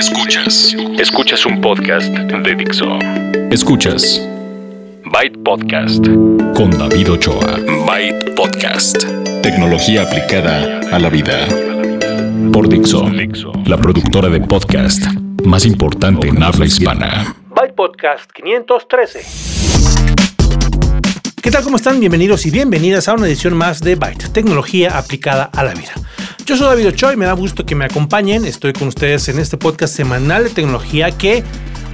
Escuchas. Escuchas un podcast de Dixo. Escuchas. Byte Podcast. Con David Ochoa. Byte Podcast. Tecnología aplicada a la vida. Por Dixo. La productora de podcast más importante en habla hispana. Byte Podcast 513. ¿Qué tal? ¿Cómo están? Bienvenidos y bienvenidas a una edición más de Byte, tecnología aplicada a la vida. Yo soy David Ochoa y me da gusto que me acompañen. Estoy con ustedes en este podcast semanal de tecnología que,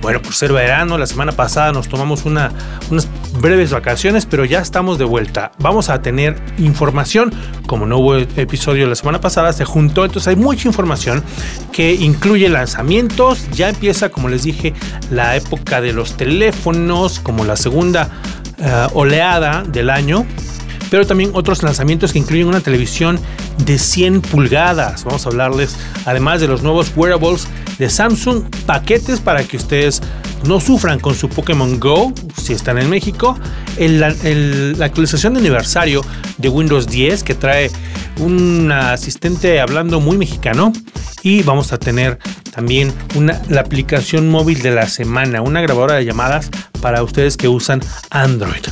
bueno, por ser verano, la semana pasada nos tomamos una, unas breves vacaciones, pero ya estamos de vuelta. Vamos a tener información. Como no hubo episodio la semana pasada, se juntó, entonces hay mucha información que incluye lanzamientos. Ya empieza, como les dije, la época de los teléfonos, como la segunda uh, oleada del año pero también otros lanzamientos que incluyen una televisión de 100 pulgadas. Vamos a hablarles además de los nuevos wearables de Samsung, paquetes para que ustedes no sufran con su Pokémon Go si están en México, la actualización de aniversario de Windows 10 que trae un asistente hablando muy mexicano y vamos a tener también una, la aplicación móvil de la semana, una grabadora de llamadas para ustedes que usan Android.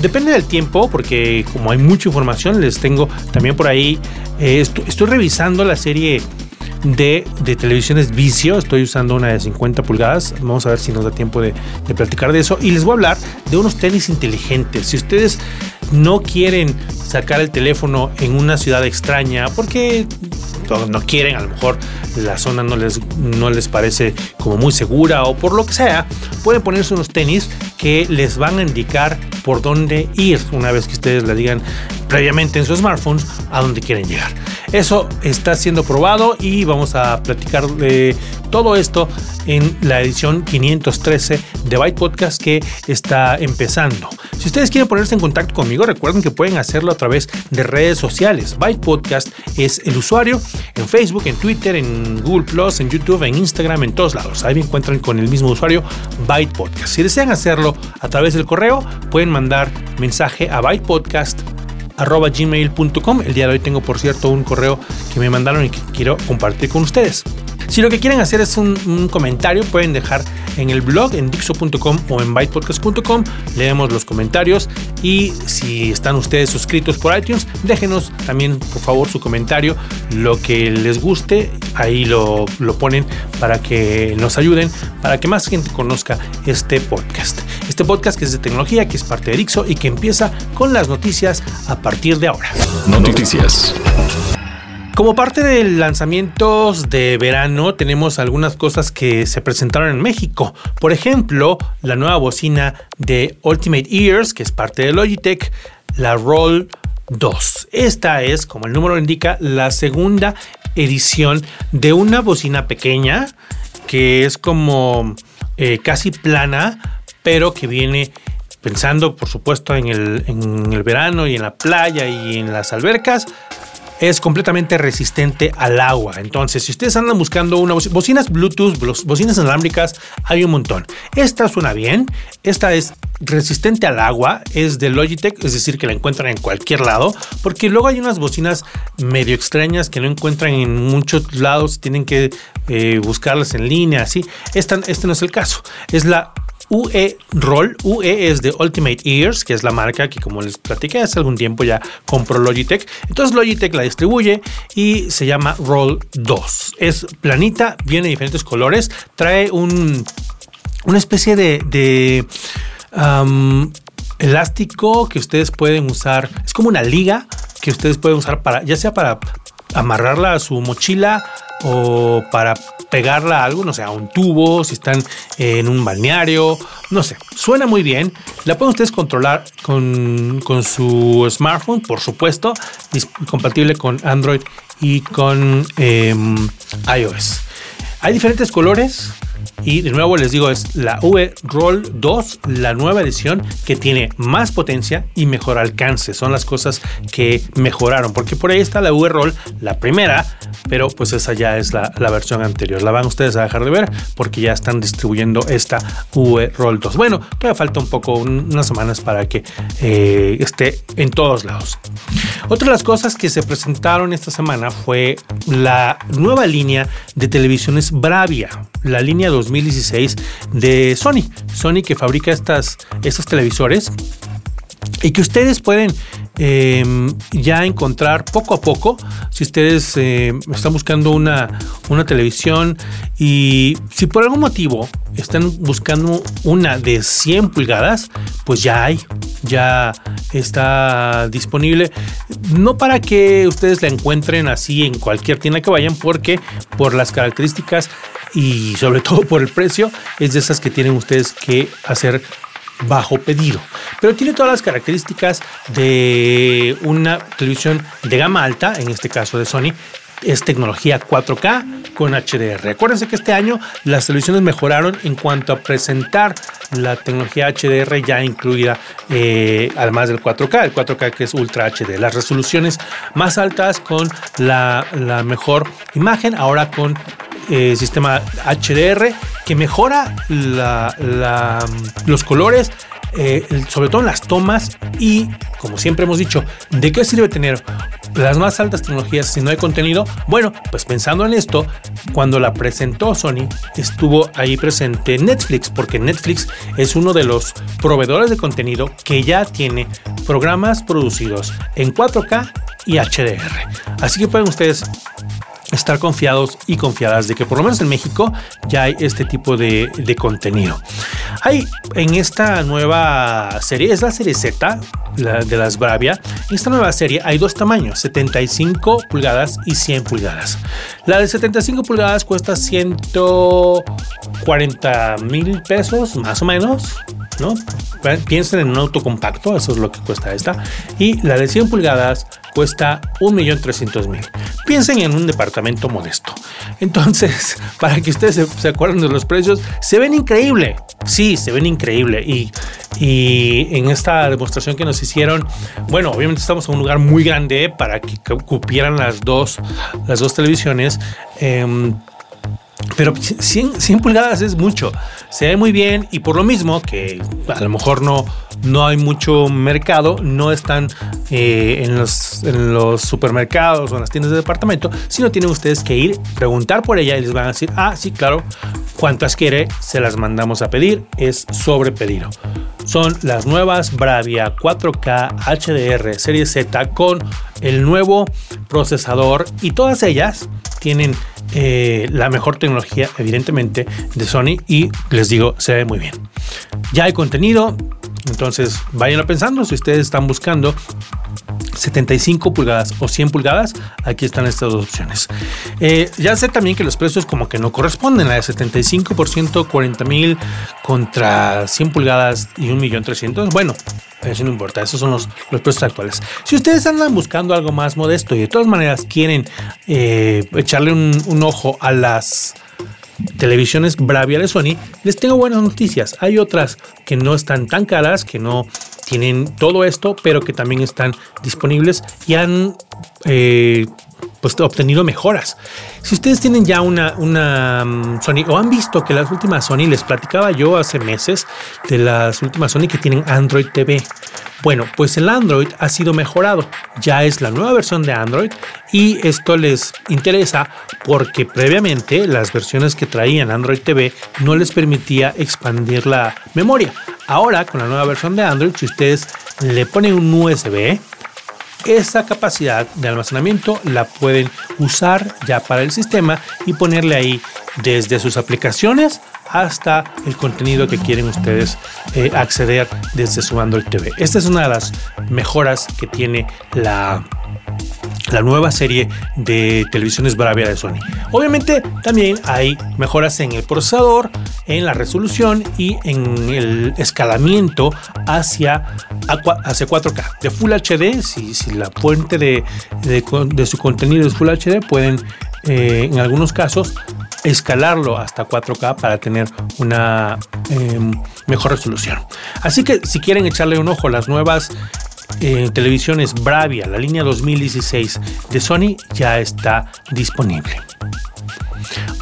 depende del tiempo, porque como hay mucha información, les tengo también por ahí, eh, estoy, revisando la serie de, de, televisiones vicio. Estoy usando una de 50 pulgadas. Vamos a ver si nos da tiempo de, de, platicar de eso. Y les voy a hablar de unos tenis inteligentes. Si ustedes no quieren sacar el teléfono en una ciudad extraña porque no quieren, a lo mejor la zona no les, no les parece como muy segura o por lo que sea, pueden ponerse unos tenis que les van a indicar por dónde ir una vez que ustedes le digan previamente en su smartphones a dónde quieren llegar. Eso está siendo probado y vamos a platicar de todo esto en la edición 513 de Byte Podcast que está empezando. Si ustedes quieren ponerse en contacto conmigo, recuerden que pueden hacerlo a través de redes sociales. Byte Podcast es el usuario en Facebook, en Twitter, en Google Plus, en YouTube, en Instagram, en todos lados. Ahí me encuentran con el mismo usuario Byte Podcast. Si desean hacerlo a través del correo, pueden mandar mensaje a Byte Podcast gmail.com. El día de hoy tengo, por cierto, un correo que me mandaron y que quiero compartir con ustedes. Si lo que quieren hacer es un, comentario, pueden dejar en el blog, en dixo.com o en bytepodcast.com. Leemos los comentarios y si están ustedes suscritos por iTunes, déjenos también, por favor, su comentario. Lo que les guste, ahí lo, lo ponen para que nos ayuden, para que más gente conozca este podcast. Este podcast que es de tecnología, que es parte de Dixo y que empieza con las noticias a partir de ahora. No noticias. Como parte de lanzamientos de verano, tenemos algunas cosas que se presentaron en México. Por ejemplo, la nueva bocina de Ultimate Ears, que es parte de Logitech, la Roll 2. Esta es, como el número indica, la segunda edición de una bocina pequeña que es como eh, casi plana, pero que viene pensando, por supuesto, en el, en el verano y en la playa y en las albercas es completamente resistente al agua. Entonces, si ustedes andan buscando una bocinas Bluetooth, bocinas inalámbricas, hay un montón. Esta suena bien, esta es resistente al agua, es de Logitech, es decir, que la encuentran en cualquier lado, porque luego hay unas bocinas medio extrañas que no encuentran en muchos lados, tienen que eh, buscarlas en línea, así. Esta, este no es el caso, es la UE Roll. UE es de Ultimate Ears, que es la marca que como les platiqué hace algún tiempo ya compró Logitech. Entonces Logitech la distribuye y se llama Roll 2. Es planita, viene de diferentes colores, trae un, una especie de, elástico que ustedes pueden usar. Es como una liga que ustedes pueden usar para, ya sea para amarrarla a su mochila o para pegarla a algo, no sé, a un tubo, si están en un balneario, no sé, suena muy bien. La pueden ustedes controlar con, su smartphone, por supuesto, compatible con Android y con em, iOS. Hay diferentes colores, Y de nuevo les digo, es la V Roll 2, la nueva edición que tiene más potencia y mejor alcance. Son las cosas que mejoraron, porque por ahí está la V Roll, la primera, pero pues esa ya es la, versión anterior. La van ustedes a dejar de ver porque ya están distribuyendo esta V Roll 2. Bueno, todavía falta un poco, unas semanas para que eh, esté en todos lados. Otra de las cosas que se presentaron esta semana fue la nueva línea de televisiones Bravia, la línea 2016 de Sony. Sony que fabrica estas, estos televisores y que ustedes pueden em, ya encontrar poco a poco si ustedes em, están buscando una, una televisión y si por algún motivo están buscando una de 100 pulgadas, pues ya hay, ya está disponible. No para que ustedes la encuentren así en cualquier tienda que vayan, porque por las características y sobre todo por el precio, es de esas que tienen ustedes que hacer bajo pedido. Pero tiene todas las características de una televisión de gama alta, en este caso de Sony, es tecnología 4K con HDR. Acuérdense que este año las televisiones mejoraron en cuanto a presentar la tecnología HDR ya incluida, eh, además del 4K, el 4K que es Ultra HD. Las resoluciones más altas con la, mejor imagen, ahora con eh, sistema HDR que mejora los colores, eh, sobre todo en las tomas y, como siempre hemos dicho, ¿de qué sirve tener las más altas tecnologías si no hay contenido? Bueno, pues pensando en esto, cuando la presentó Sony, estuvo ahí presente Netflix, porque Netflix es uno de los proveedores de contenido que ya tiene programas producidos en 4K y HDR. Así que pueden ustedes estar confiados y confiadas de que por lo menos en México ya hay este tipo de, contenido. Hay en esta nueva serie, es la serie Z de las Bravia, en esta nueva serie hay dos tamaños, 75 pulgadas y 100 pulgadas. La de 75 pulgadas cuesta 140 mil pesos más o menos, ¿no? Piensen en un auto compacto, eso es lo que cuesta esta. Y la de 100 pulgadas cuesta 1.300.000. Piensen en un departamento modesto. Entonces, para que ustedes se, acuerden de los precios, se ven increíble. Sí, se ven increíble. Y, y en esta demostración que nos hicieron, bueno, obviamente estamos en un lugar muy grande para que cupieran las dos, las dos televisiones. Em, pero 100, pulgadas es mucho. Se ve muy bien y por lo mismo que a lo mejor no, no hay mucho mercado, no están eh, en, los, en los supermercados o en las tiendas de departamento, sino tienen ustedes que ir, preguntar por ella y les van a decir, ah, sí, claro, cuántas quiere, se las mandamos a pedir, es sobre pedido. Son las nuevas Bravia 4K HDR Serie Z con el nuevo procesador y todas ellas tienen eh, la mejor tecnología, evidentemente, de Sony y les digo, se ve muy bien. Ya hay contenido, entonces vayan pensando si ustedes están buscando 75 pulgadas o 100 pulgadas, aquí están estas dos opciones. Eh, ya sé también que los precios como que no corresponden, la de 75% 40 mil contra 100 pulgadas y 1.300.000. Bueno, eso no importa, esos son los, los, precios actuales. Si ustedes andan buscando algo más modesto y de todas maneras quieren eh, echarle un ojo a las televisiones Bravia de Sony, les tengo buenas noticias. Hay otras que no están tan caras, que no tienen todo esto, pero que también están disponibles y han eh, pues, obtenido mejoras. Si ustedes tienen ya una, una mm, Sony o han visto que las últimas Sony, les platicaba yo hace meses de las últimas Sony que tienen Android TV. Bueno, pues el Android ha sido mejorado. Ya es la nueva versión de Android y esto les interesa porque previamente las versiones que traían Android TV no les permitía expandir la memoria. Ahora con la nueva versión de Android, si ustedes le ponen un USB, esa capacidad de almacenamiento la pueden usar ya para el sistema y ponerle ahí desde sus aplicaciones hasta el contenido que quieren ustedes eh, acceder desde su Android TV. Esta es una de las mejoras que tiene la la nueva serie de televisiones Bravia de Sony. Obviamente también hay mejoras en el procesador, en la resolución y en el escalamiento hacia, hacia 4K. De Full HD, si, la fuente de, de, su contenido es Full HD, pueden eh, en algunos casos escalarlo hasta 4K para tener una em, mejor resolución. Así que si quieren echarle un ojo a las nuevas eh, televisiones Bravia, la línea 2016 de Sony, ya está disponible.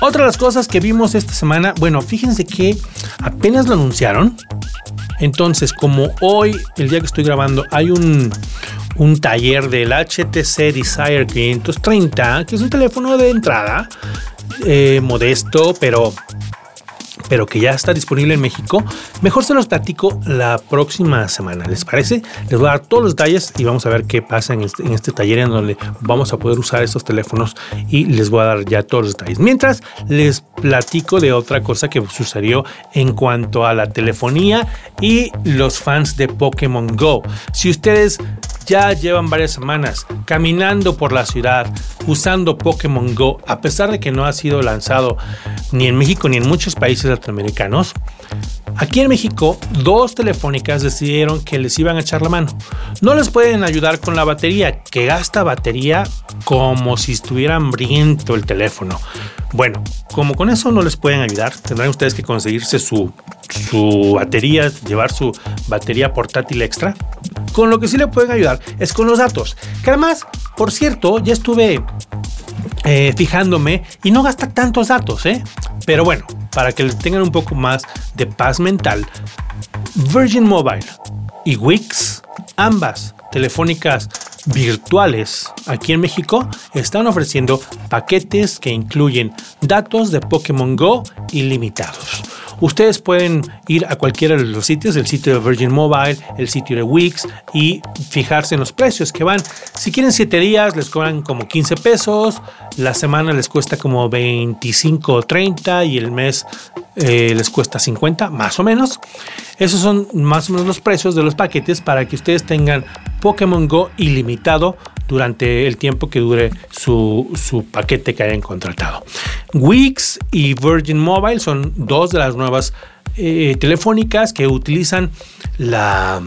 Otra de las cosas que vimos esta semana, bueno, fíjense que apenas lo anunciaron. Entonces, como hoy, el día que estoy grabando, hay un, un taller del HTC Desire 530, que es un teléfono de entrada eh, modesto, pero pero que ya está disponible en México, mejor se los platico la próxima semana. ¿Les parece? Les voy a dar todos los detalles y vamos a ver qué pasa en este, en este taller en donde vamos a poder usar estos teléfonos y les voy a dar ya todos los detalles. Mientras les platico de otra cosa que sucedió en cuanto a la telefonía y los fans de Pokémon Go. Si ustedes ya llevan varias semanas caminando por la ciudad usando Pokémon Go, a pesar de que no ha sido lanzado ni en México ni en muchos países latinoamericanos. Aquí en México, dos telefónicas decidieron que les iban a echar la mano. No les pueden ayudar con la batería, que gasta batería como si estuviera hambriento el teléfono. Bueno, como con eso no les pueden ayudar, tendrán ustedes que conseguirse su, su batería, llevar su batería portátil extra. Con lo que sí le pueden ayudar es con los datos. Que además, por cierto, ya estuve eh, fijándome y no gasta tantos datos, ¿eh? Pero bueno, para que tengan un poco más de paz mental, Virgin Mobile y Wix, ambas telefónicas virtuales aquí en México están ofreciendo paquetes que incluyen datos de Pokémon Go ilimitados. Ustedes pueden ir a cualquiera de los sitios, el sitio de Virgin Mobile, el sitio de Wix y fijarse en los precios que van. Si quieren 7 días les cobran como 15 pesos, la semana les cuesta como 25 o 30 y el mes eh, les cuesta 50 más o menos. Esos son más o menos los precios de los paquetes para que ustedes tengan Pokémon Go ilimitado durante el tiempo que dure su, paquete que hayan contratado. Wix y Virgin Mobile son dos de las nuevas eh, telefónicas que utilizan la,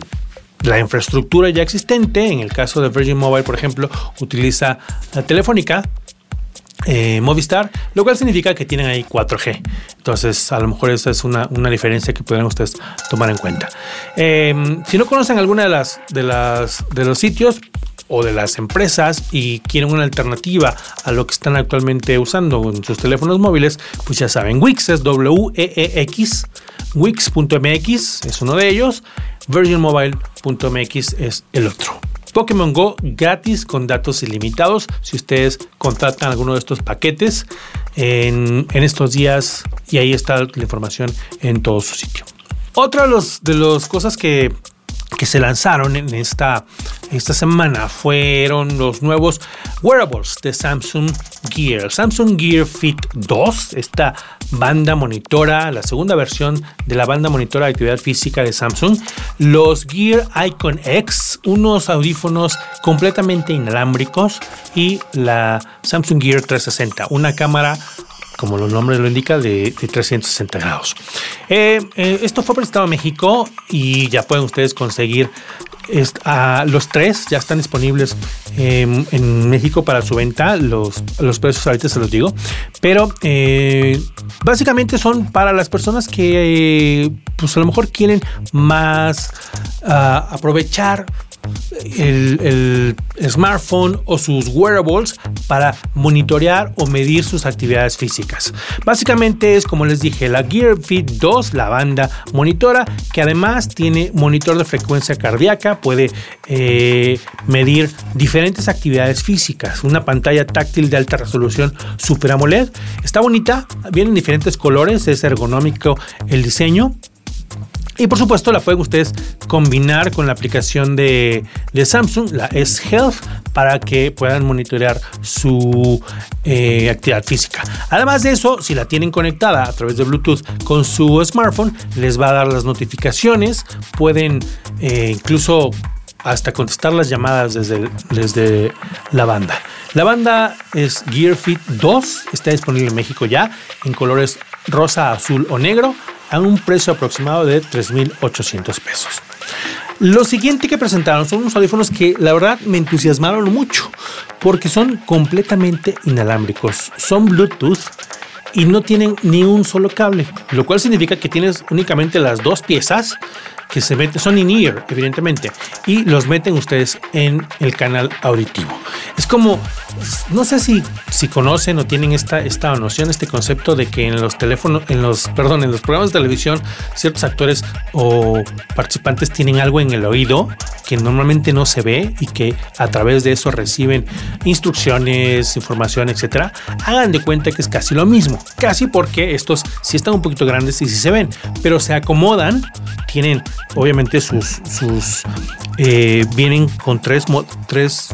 la infraestructura ya existente. En el caso de Virgin Mobile, por ejemplo, utiliza la telefónica eh, Movistar, lo cual significa que tienen ahí 4G. Entonces, a lo mejor esa es una, diferencia que pueden ustedes tomar en cuenta. Eh, si no conocen alguna de las, de las de los sitios, o de las empresas y quieren una alternativa a lo que están actualmente usando en sus teléfonos móviles, pues ya saben, Wix es W-E-E-X, Wix.mx es uno de ellos, VirginMobile.mx es el otro. Pokémon Go gratis con datos ilimitados si ustedes contratan alguno de estos paquetes en, estos días y ahí está la información en todo su sitio. Otra de las cosas que que se lanzaron en esta, esta semana fueron los nuevos wearables de Samsung Gear. Samsung Gear Fit 2, esta banda monitora, la segunda versión de la banda monitora de actividad física de Samsung. Los Gear Icon X, unos audífonos completamente inalámbricos y la Samsung Gear 360, una cámara como los nombres lo indican, de, 360 grados. Eh, eh, esto fue presentado a México y ya pueden ustedes conseguir los tres ya están disponibles en México para su venta. Los, los precios ahorita se los digo. Pero eh, básicamente son para las personas que pues a lo mejor quieren más ah, aprovechar el, smartphone o sus wearables para monitorear o medir sus actividades físicas. Básicamente es como les dije, la Gear Fit 2, la banda monitora, que además tiene monitor de frecuencia cardíaca, puede eh, medir diferentes actividades físicas, una pantalla táctil de alta resolución Super AMOLED. Está bonita, vienen diferentes colores, es ergonómico el diseño y por supuesto la pueden ustedes combinar con la aplicación de, Samsung, la S Health, para que puedan monitorear su eh, actividad física. Además de eso, si la tienen conectada a través de Bluetooth con su smartphone, les va a dar las notificaciones. Pueden eh, incluso hasta contestar las llamadas desde, desde la banda. La banda es Gear Fit 2, está disponible en México ya en colores rosa, azul o negro a un precio aproximado de 3.800 pesos. Lo siguiente que presentaron son unos audífonos que la verdad me entusiasmaron mucho porque son completamente inalámbricos. Son Bluetooth y no tienen ni un solo cable, lo cual significa que tienes únicamente las dos piezas que se meten, son in-ear, evidentemente, y los meten ustedes en el canal auditivo. Es como, no sé si, si conocen o tienen esta, esta noción, este concepto de que en los teléfonos, en los, perdón, en los programas de televisión, ciertos actores o participantes tienen algo en el oído que normalmente no se ve y que a través de eso reciben instrucciones, información, etcétera. Hagan de cuenta que es casi lo mismo, casi porque estos sí están un poquito grandes y sí se ven, pero se acomodan, tienen obviamente sus, sus eh, vienen con tres, tres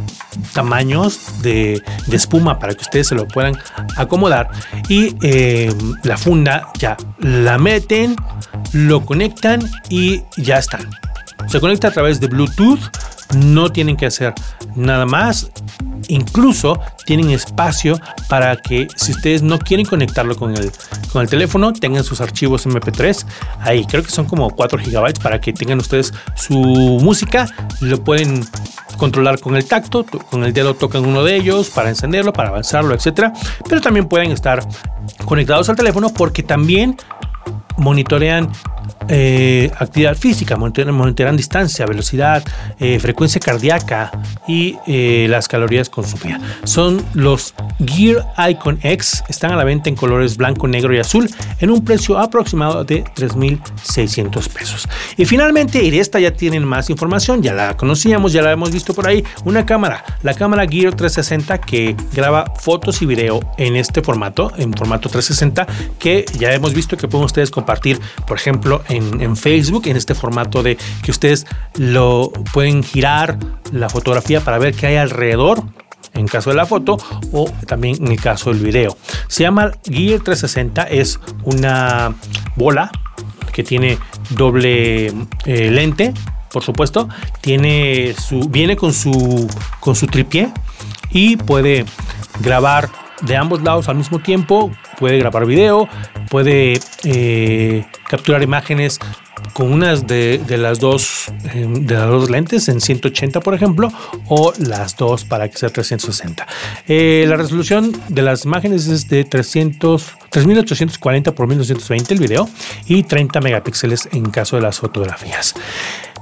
tamaños de, espuma para que ustedes se lo puedan acomodar y eh, la funda ya la meten, lo conectan y ya están. Se conecta a través de Bluetooth, no tienen que hacer nada más. Incluso tienen espacio para que si ustedes no quieren conectarlo con el, con el teléfono, tengan sus archivos MP3. Ahí creo que son como 4 GB para que tengan ustedes su música. Lo pueden controlar con el tacto, con el dedo tocan uno de ellos para encenderlo, para avanzarlo, etcétera. Pero también pueden estar conectados al teléfono porque también monitorean eh, actividad física, monitorean, distancia, velocidad, eh, frecuencia cardíaca y eh, las calorías consumidas. Son los Gear Icon X, están a la venta en colores blanco, negro y azul en un precio aproximado de 3.600 pesos. Y finalmente, y de esta ya tienen más información, ya la conocíamos, ya la hemos visto por ahí, una cámara, la cámara Gear 360 que graba fotos y video en este formato, en formato 360, que ya hemos visto que pueden ustedes compartir, por ejemplo, en, Facebook, en este formato de que ustedes lo pueden girar la fotografía para ver qué hay alrededor en caso de la foto o también en el caso del video. Se llama Gear 360, es una bola que tiene doble eh, lente, por supuesto, tiene su viene con su con su y puede grabar de ambos lados al mismo tiempo, puede grabar video, puede eh, capturar imágenes con unas de, las dos em, de las dos lentes en 180 por ejemplo o las dos para que sea 360 eh, la resolución de las imágenes es de 300 3840 por 1920 el video y 30 megapíxeles en caso de las fotografías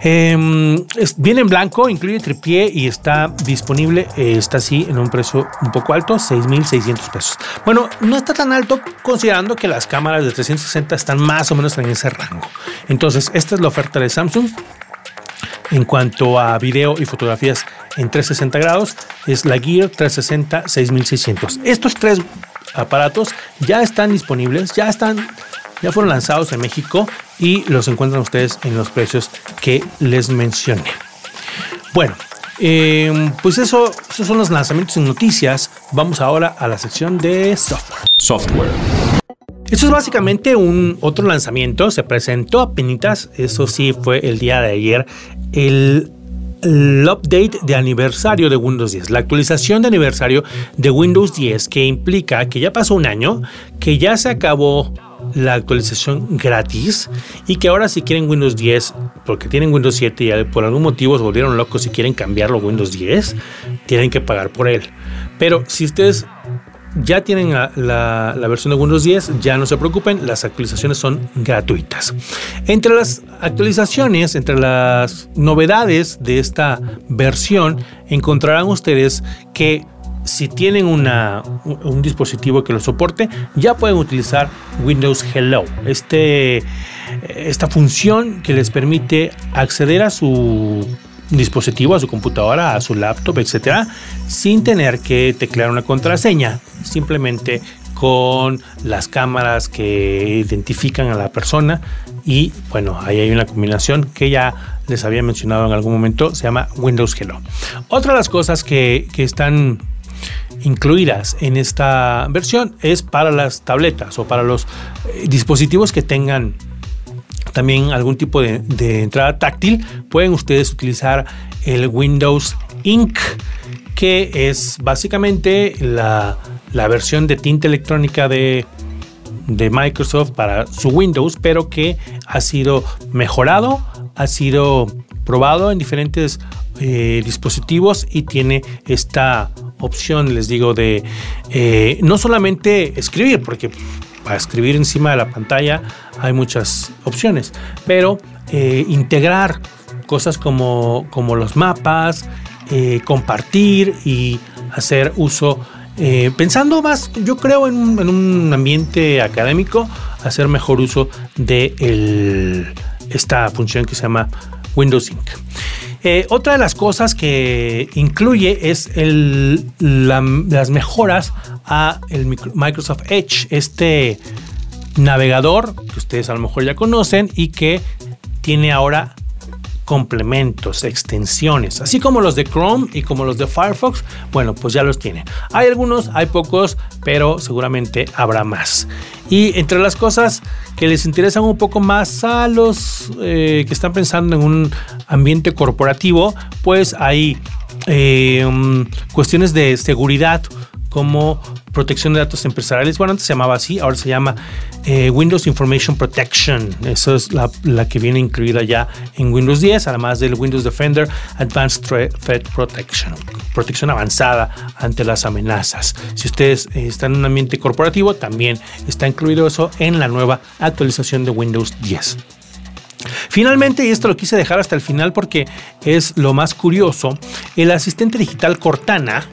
Em, viene en blanco, incluye tripié y está disponible, eh, está así en un precio un poco alto, 6.600 pesos. Bueno, no está tan alto considerando que las cámaras de 360 están más o menos en ese rango. Entonces, esta es la oferta de Samsung. En cuanto a video y fotografías en 360 grados, es la Gear 360 6600. Estos tres aparatos ya están disponibles, ya están ya fueron lanzados en México y los encuentran ustedes en los precios que les mencioné. Bueno, em, pues eso, esos son los lanzamientos en noticias. Vamos ahora a la sección de software. Software. Esto es básicamente un otro lanzamiento. Se presentó a penitas, eso sí fue el día de ayer, el, el, update de aniversario de Windows 10, la actualización de aniversario de Windows 10 que implica que ya pasó un año, que ya se acabó la actualización gratis y que ahora si quieren Windows 10, porque tienen Windows 7 y por algún motivo se volvieron locos y quieren cambiarlo a Windows 10, tienen que pagar por él. Pero si ustedes ya tienen la, versión de Windows 10, ya no se preocupen, las actualizaciones son gratuitas. Entre las actualizaciones, entre las novedades de esta versión, encontrarán ustedes que si tienen un dispositivo que lo soporte, ya pueden utilizar Windows Hello. Este, esta función que les permite acceder a su dispositivo, a su computadora, a su laptop, etcétera, sin tener que teclear una contraseña, simplemente con las cámaras que identifican a la persona y bueno, ahí hay una combinación que ya les había mencionado en algún momento, se llama Windows Hello. Otra de las cosas que, que están incluidas en esta versión es para las tabletas o para los eh, dispositivos que tengan también algún tipo de, entrada táctil. Pueden ustedes utilizar el Windows Ink, que es básicamente la, versión de tinta electrónica de, de Microsoft para su Windows, pero que ha sido mejorado, ha sido probado en diferentes eh, dispositivos y tiene esta opción, les digo, de eh, no solamente escribir, porque para escribir encima de la pantalla hay muchas opciones, pero eh, integrar cosas como, como los mapas, eh, compartir y hacer uso, eh, pensando más, yo creo, en un, ambiente académico, hacer mejor uso de esta función que se llama Windows Sync. Eh, otra de las cosas que incluye es las mejoras a Microsoft Edge, este navegador que ustedes a lo mejor ya conocen y que tiene ahora complementos, extensiones, así como los de Chrome y como los de Firefox, bueno, pues ya los tiene. Hay algunos, hay pocos, pero seguramente habrá más. Y entre las cosas que les interesan un poco más a los eh, que están pensando en un ambiente corporativo, pues hay eh, um, cuestiones de seguridad como protección de datos empresariales. Bueno, antes se llamaba así, ahora se llama eh, Windows Information Protection. Eso es la, que viene incluida ya en Windows 10, además del Windows Defender Advanced Threat Protection, protección avanzada ante las amenazas. Si ustedes eh, están en un ambiente corporativo, también está incluido eso en la nueva actualización de Windows 10. Finalmente, y esto lo quise dejar hasta el final porque es lo más curioso, el asistente digital Cortana,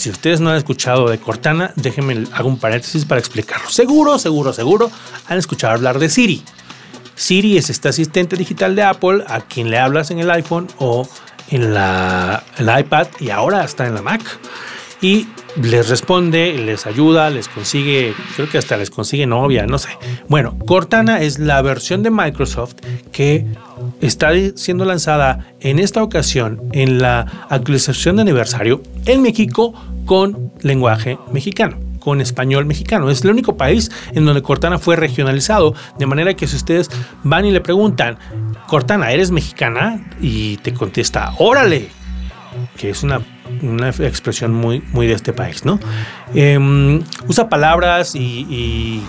si ustedes no han escuchado de Cortana, déjenme hago un paréntesis para explicarlo. Seguro, seguro, seguro han escuchado hablar de Siri. Siri es este asistente digital de Apple a quien le hablas en el iPhone o en la, iPad y ahora está en la Mac. Y les responde, les ayuda, les consigue, creo que hasta les consigue novia, no sé. Bueno, Cortana es la versión de Microsoft que está siendo lanzada en esta ocasión en la actualización de aniversario en México con lenguaje mexicano con español mexicano. Es el único país en donde Cortana fue regionalizado, de manera que si ustedes van y le preguntan, Cortana, ¿eres mexicana? Y te contesta, órale, que es una, expresión muy, muy de este país, ¿no? Em, usa palabras y,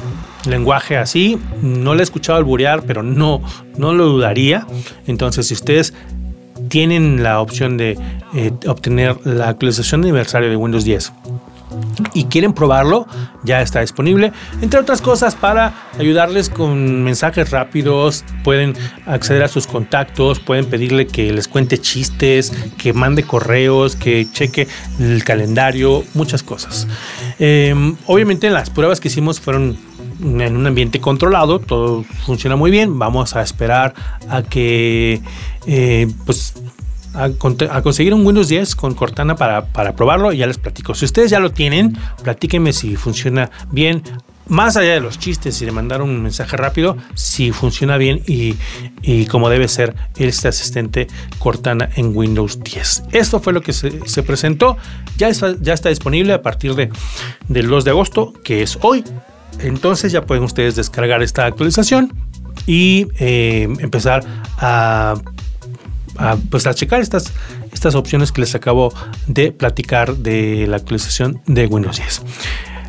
lenguaje así, no le he escuchado alburear, pero no, no lo dudaría. Entonces, si ustedes tienen la opción de eh, obtener la actualización de aniversario de Windows 10 y quieren probarlo, ya está disponible. Entre otras cosas, para ayudarles con mensajes rápidos, pueden acceder a sus contactos, pueden pedirle que les cuente chistes, que mande correos, que cheque el calendario, muchas cosas. Em, obviamente las pruebas que hicimos fueron en un ambiente controlado, todo funciona muy bien. Vamos a esperar a que eh, pues a, conseguir un Windows 10 con Cortana para, para probarlo y ya les platico. Si ustedes ya lo tienen, platíquenme si funciona bien. Más allá de los chistes y de mandar un mensaje rápido, si funciona bien y, y como debe ser este asistente Cortana en Windows 10. Esto fue lo que se, se presentó. Ya está, ya está disponible a partir de, del 2 de agosto, que es hoy. Entonces ya pueden ustedes descargar esta actualización y eh, empezar a, pues a checar estas, estas opciones que les acabo de platicar de la actualización de Windows 10.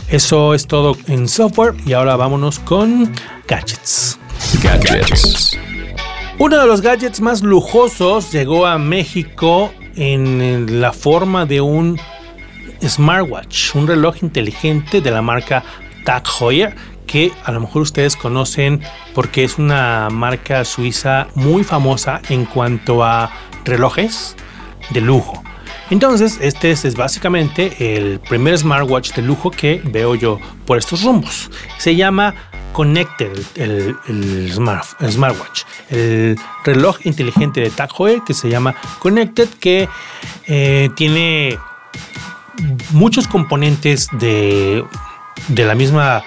Eso es todo en software y ahora vámonos con gadgets. Gadgets. Uno de los gadgets más lujosos llegó a México en la forma de un smartwatch, un reloj inteligente de la marca Tag Heuer, que a lo mejor ustedes conocen porque es una marca suiza muy famosa en cuanto a relojes de lujo. Entonces, este es, básicamente el primer smartwatch de lujo que veo yo por estos rumbos. Se llama Connected, el, smartwatch. El reloj inteligente de Tag Heuer que se llama Connected, que eh, tiene muchos componentes de de la misma,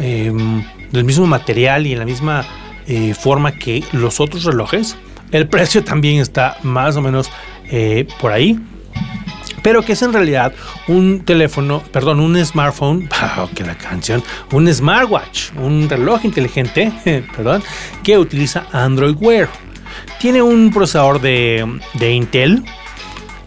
em, del mismo material y en la misma eh, forma que los otros relojes. El precio también está más o menos eh, por ahí. Pero que es en realidad un teléfono, perdón, un smartphone, que la canción, un smartwatch, un reloj inteligente, perdón, que utiliza Android Wear. Tiene un procesador de, de Intel,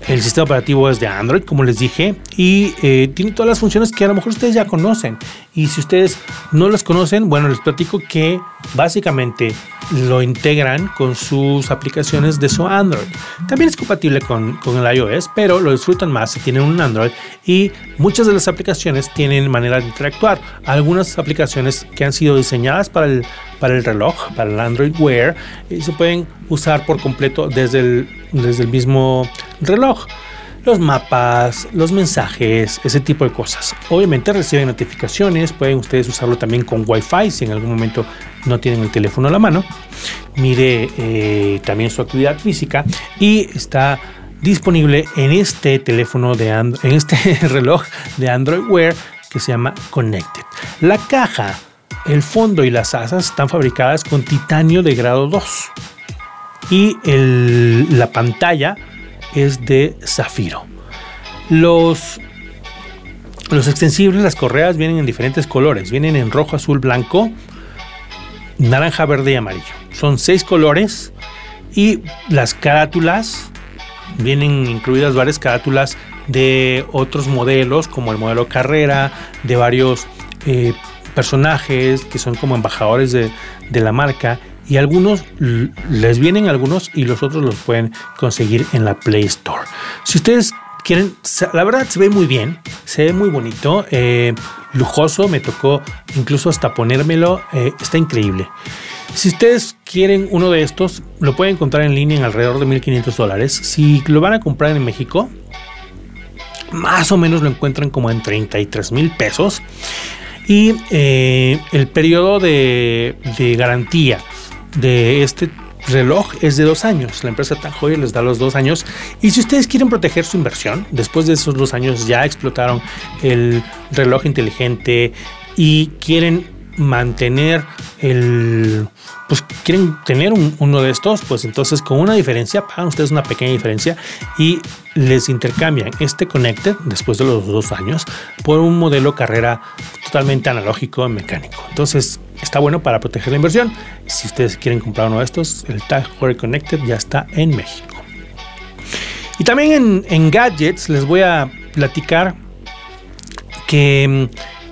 El sistema operativo es de Android, como les dije, y eh, tiene todas las funciones que a lo mejor ustedes ya conocen. Y si ustedes no las conocen, bueno, les platico que básicamente lo integran con sus aplicaciones de su Android. También es compatible con, con, el iOS, pero lo disfrutan más si tienen un Android y muchas de las aplicaciones tienen manera de interactuar. Algunas aplicaciones que han sido diseñadas para el, para el reloj, para el Android Wear, y se pueden usar por completo desde el, desde el mismo reloj los mapas, los mensajes, ese tipo de cosas. Obviamente reciben notificaciones, pueden ustedes usarlo también con Wi-Fi si en algún momento no tienen el teléfono a la mano. Mire eh, también su actividad física y está disponible en este teléfono de en este reloj de Android Wear que se llama Connected. La caja, el fondo y las asas están fabricadas con titanio de grado 2 y la pantalla es de zafiro. Los, los extensibles, las correas vienen en diferentes colores. Vienen en rojo, azul, blanco, naranja, verde y amarillo. Son seis colores y las carátulas vienen incluidas varias carátulas de otros modelos como el modelo carrera, de varios eh, personajes que son como embajadores de, de la marca y algunos les vienen algunos y los otros los pueden conseguir en la Play Store. Si ustedes quieren, la verdad se ve muy bien, se ve muy bonito, eh, lujoso, me tocó incluso hasta ponérmelo, eh, está increíble. Si ustedes quieren uno de estos, lo pueden encontrar en línea en alrededor de 1500 dólares. Si lo van a comprar en México, más o menos lo encuentran como en 33 mil pesos. Y eh, el periodo de, de garantía de este reloj es de dos años. La empresa Tag les da los dos años. Y si ustedes quieren proteger su inversión, después de esos dos años ya explotaron el reloj inteligente y quieren mantener el pues quieren tener uno de estos pues entonces con una diferencia pagan ustedes una pequeña diferencia y les intercambian este Connected después de los dos años por un modelo carrera totalmente analógico mecánico. Entonces está bueno para proteger la inversión. Si ustedes quieren comprar uno de estos el Tag Heuer Connected ya está en México. Y también en, gadgets les voy a platicar que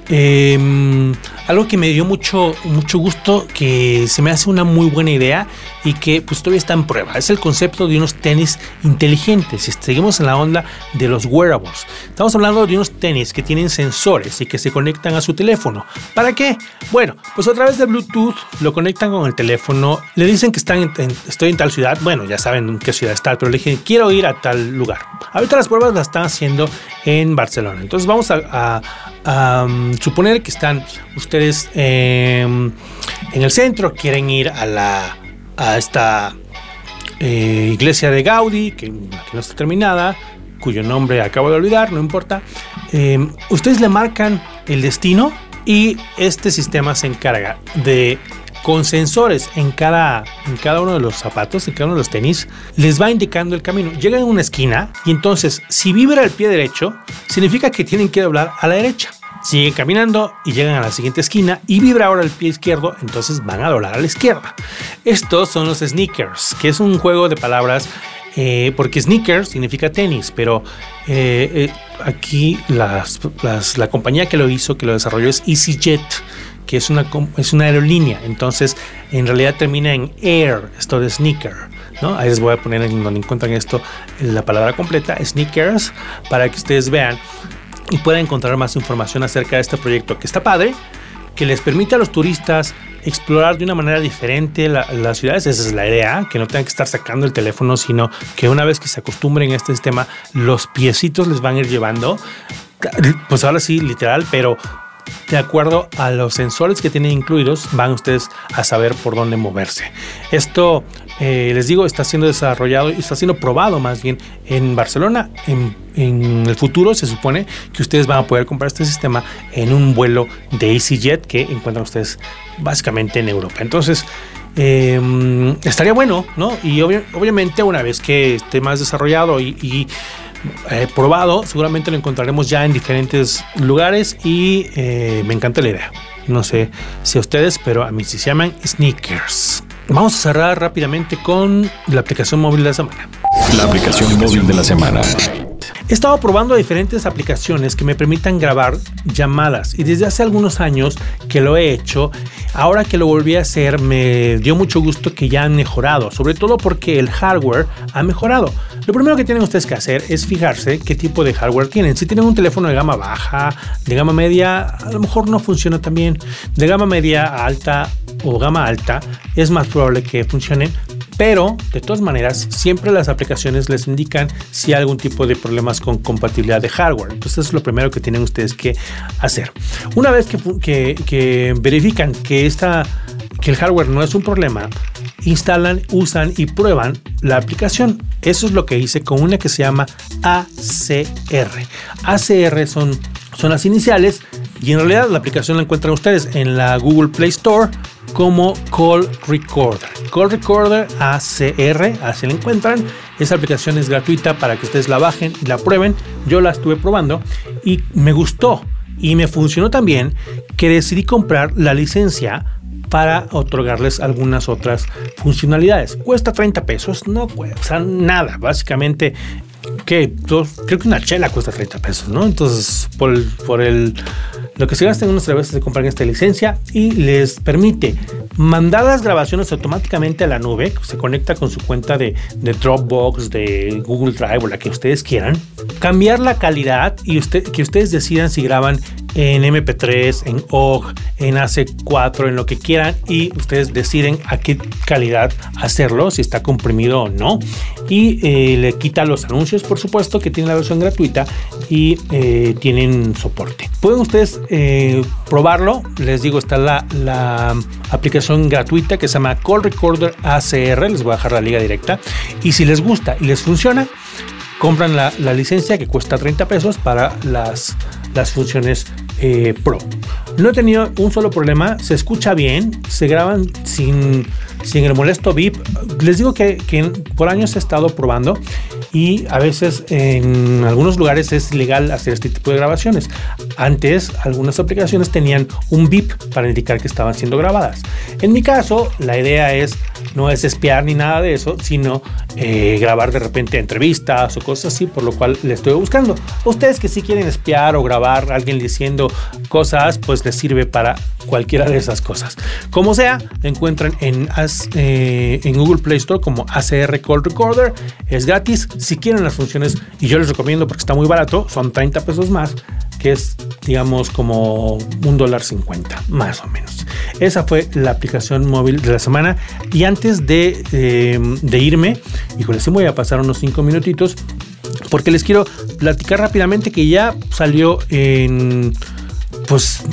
eh, algo que me dio mucho, mucho gusto, que se me hace una muy buena idea y que pues todavía está en prueba. Es el concepto de unos tenis inteligentes. Si seguimos en la onda de los wearables, estamos hablando de unos tenis que tienen sensores y que se conectan a su teléfono. ¿Para qué? Bueno, pues a través de Bluetooth lo conectan con el teléfono, le dicen que están estoy en tal ciudad, bueno, ya saben en qué ciudad está, pero le dije quiero ir a tal lugar. Ahorita las pruebas las están haciendo en Barcelona. Entonces vamos a, um, suponer que están ustedes em, en el centro, quieren ir a la a esta eh, iglesia de Gaudí, que, no está terminada, cuyo nombre acabo de olvidar, no importa. Eh, ustedes le marcan el destino y este sistema se encarga de con sensores en cada, en cada uno de los zapatos, en cada uno de los tenis, les va indicando el camino. Llegan a una esquina y entonces si vibra el pie derecho, significa que tienen que doblar a la derecha. Siguen caminando y llegan a la siguiente esquina y vibra ahora el pie izquierdo, entonces van a doblar a la izquierda. Estos son los sneakers, que es un juego de palabras eh, porque sneakers significa tenis, pero eh, eh, aquí la compañía que lo hizo, que lo desarrolló es EasyJet, que es una, es una aerolínea, entonces en realidad termina en air, esto de sneaker. ¿no? Ahí les voy a poner en donde encuentran esto la palabra completa, sneakers, para que ustedes vean y puedan encontrar más información acerca de este proyecto que está padre, que les permite a los turistas explorar de una manera diferente las ciudades. Esa es la idea, que no tengan que estar sacando el teléfono, sino que una vez que se acostumbren a este sistema, los piecitos les van a ir llevando. Pues ahora sí, literal, pero de acuerdo a los sensores que tienen incluidos, van ustedes a saber por dónde moverse. Esto, eh, les digo, está siendo desarrollado y está siendo probado más bien en Barcelona. En, el futuro se supone que ustedes van a poder comprar este sistema en un vuelo de EasyJet que encuentran ustedes básicamente en Europa. Entonces, em, estaría bueno, ¿no? Y obviamente una vez que esté más desarrollado y eh, probado, seguramente lo encontraremos ya en diferentes lugares y eh, me encanta la idea. No sé si a ustedes, pero a mí sí se llaman sneakers. Vamos a cerrar rápidamente con la aplicación móvil de la semana. La aplicación móvil de la semana. He estado probando diferentes aplicaciones que me permitan grabar llamadas y desde hace algunos años que lo he hecho, ahora que lo volví a hacer me dio mucho gusto que ya han mejorado, sobre todo porque el hardware ha mejorado. Lo primero que tienen ustedes que hacer es fijarse qué tipo de hardware tienen. Si tienen un teléfono de gama baja, de gama media, a lo mejor no funciona tan bien. De gama media alta o gama alta, es más probable que funcione pero de todas maneras siempre las aplicaciones les indican si hay algún tipo de problemas con compatibilidad de hardware. Entonces es lo primero que tienen ustedes que hacer. Una vez que, verifican que, esta, que el hardware no es un problema, instalan, usan y prueban la aplicación. Eso es lo que hice con una que se llama ACR. ACR son, son las iniciales y en realidad la aplicación la encuentran ustedes en la Google Play Store como Call Recorder. Call Recorder ACR, así la encuentran. Esa aplicación es gratuita para que ustedes la bajen y la prueben. Yo la estuve probando y me gustó y me funcionó también que decidí comprar la licencia para otorgarles algunas otras funcionalidades. Cuesta 30 pesos, no cuesta nada. Básicamente que creo que una chela cuesta 30 pesos, ¿no? Entonces, por el lo que se gastan unas veces de comprar esta licencia y les permite mandar las grabaciones automáticamente a la nube, se conecta con su cuenta de, Dropbox, de Google Drive o la que ustedes quieran, cambiar la calidad y que ustedes decidan si graban en MP3, en OGG, en AC4, en lo que quieran y ustedes deciden a qué calidad hacerlo, si está comprimido o no. Y eh, le quita los anuncios, por supuesto, que tiene la versión gratuita y eh, tienen soporte. Pueden ustedes eh, probarlo, les digo, está la, la aplicación gratuita que se llama Call Recorder ACR, les voy a dejar la liga directa. Y si les gusta y les funciona, compran la, la licencia que cuesta 30 pesos para las las funciones eh, Pro. No he tenido un solo problema, se escucha bien, se graban sin, sin el molesto beep. Les digo que, que por años he estado probando y a veces en algunos lugares es ilegal hacer este tipo de grabaciones. Antes algunas aplicaciones tenían un beep para indicar que estaban siendo grabadas. En mi caso, la idea es no es espiar ni nada de eso, sino eh, grabar de repente entrevistas o cosas así, por lo cual le estoy buscando. Ustedes que si quieren espiar o grabar a alguien diciendo cosas, pues les sirve para cualquiera de esas cosas. Como sea, encuentran en, eh, en Google Play Store como ACR Call Recorder, es gratis. Si quieren las funciones, y yo les recomiendo porque está muy barato, son 30 pesos más, que es digamos como un dólar 50 más o menos. Esa fue la aplicación móvil de la semana. Y antes de, eh, de irme, híjole, sí voy a pasar unos 5 minutitos porque les quiero platicar rápidamente que ya salió en pues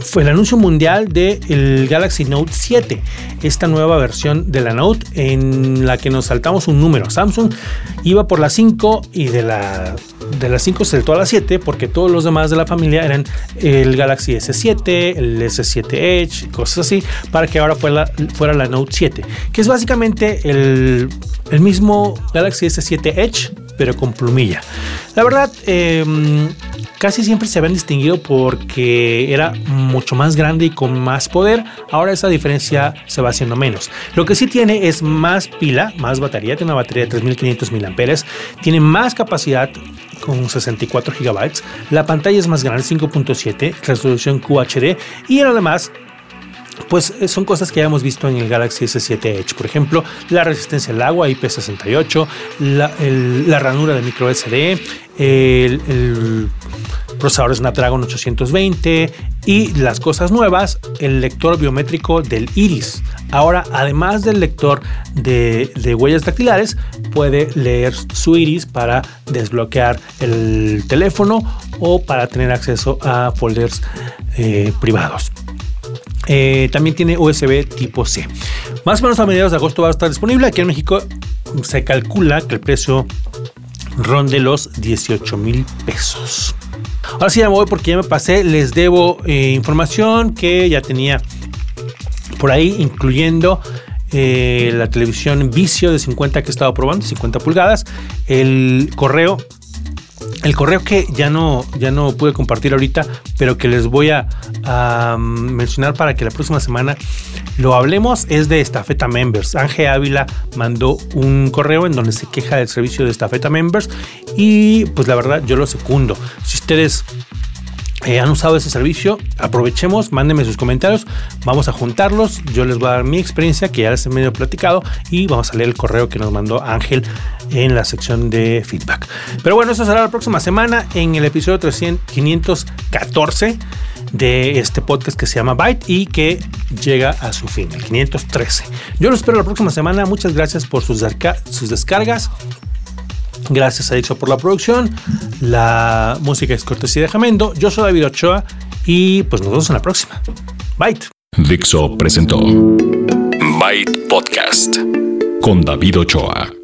fue el anuncio mundial del Galaxy Note 7, esta nueva versión de la Note en la que nos saltamos un número. Samsung iba por la 5 y de la de las 5 se saltó a la 7 porque todos los demás de la familia eran el Galaxy S7, el S7 Edge, cosas así, para que ahora fuera, fuera la Note 7, que es básicamente el, el mismo Galaxy S7 Edge, pero con plumilla. La verdad, em, casi siempre se habían distinguido porque era mucho más grande y con más poder. Ahora esa diferencia se va haciendo menos. Lo que sí tiene es más pila, más batería, tiene una batería de 3500 mAh, tiene más capacidad con 64 GB. La pantalla es más grande, 5.7, resolución QHD y en lo demás pues eh, son cosas que ya hemos visto en el Galaxy S7 Edge. Por ejemplo, la resistencia al agua IP68, la, ranura de micro SD, el, el procesador Snapdragon 820 y las cosas nuevas, el lector biométrico del iris. Ahora, además del lector de, huellas dactilares, puede leer su iris para desbloquear el teléfono o para tener acceso a folders eh, privados. Eh, también tiene USB tipo C. Más o menos a mediados de agosto va a estar disponible. Aquí en México se calcula que el precio ronde los 18 mil pesos. Ahora sí ya me voy porque ya me pasé. Les debo eh, información que ya tenía por ahí, incluyendo eh, la televisión Vicio de 50 que he estado probando, 50 pulgadas, el correo. El correo que ya no, ya no pude compartir ahorita, pero que les voy a, mencionar para que la próxima semana lo hablemos es de Estafeta Members. Ángel Ávila mandó un correo en donde se queja del servicio de Estafeta Members y pues la verdad yo lo secundo. Si ustedes eh, han usado ese servicio, aprovechemos, mándenme sus comentarios, vamos a juntarlos, yo les voy a dar mi experiencia que ya les he medio platicado y vamos a leer el correo que nos mandó Ángel en la sección de feedback. Pero bueno, eso será la próxima semana en el episodio 300, 514 de este podcast que se llama Byte y que llega a su fin, el 513. Yo lo espero la próxima semana, muchas gracias por sus descargas. Gracias a Dixo por la producción. La música es cortesía de Jamendo. Yo soy David Ochoa y pues nos vemos en la próxima. Byte. Dixo presentó Byte Podcast con David Ochoa.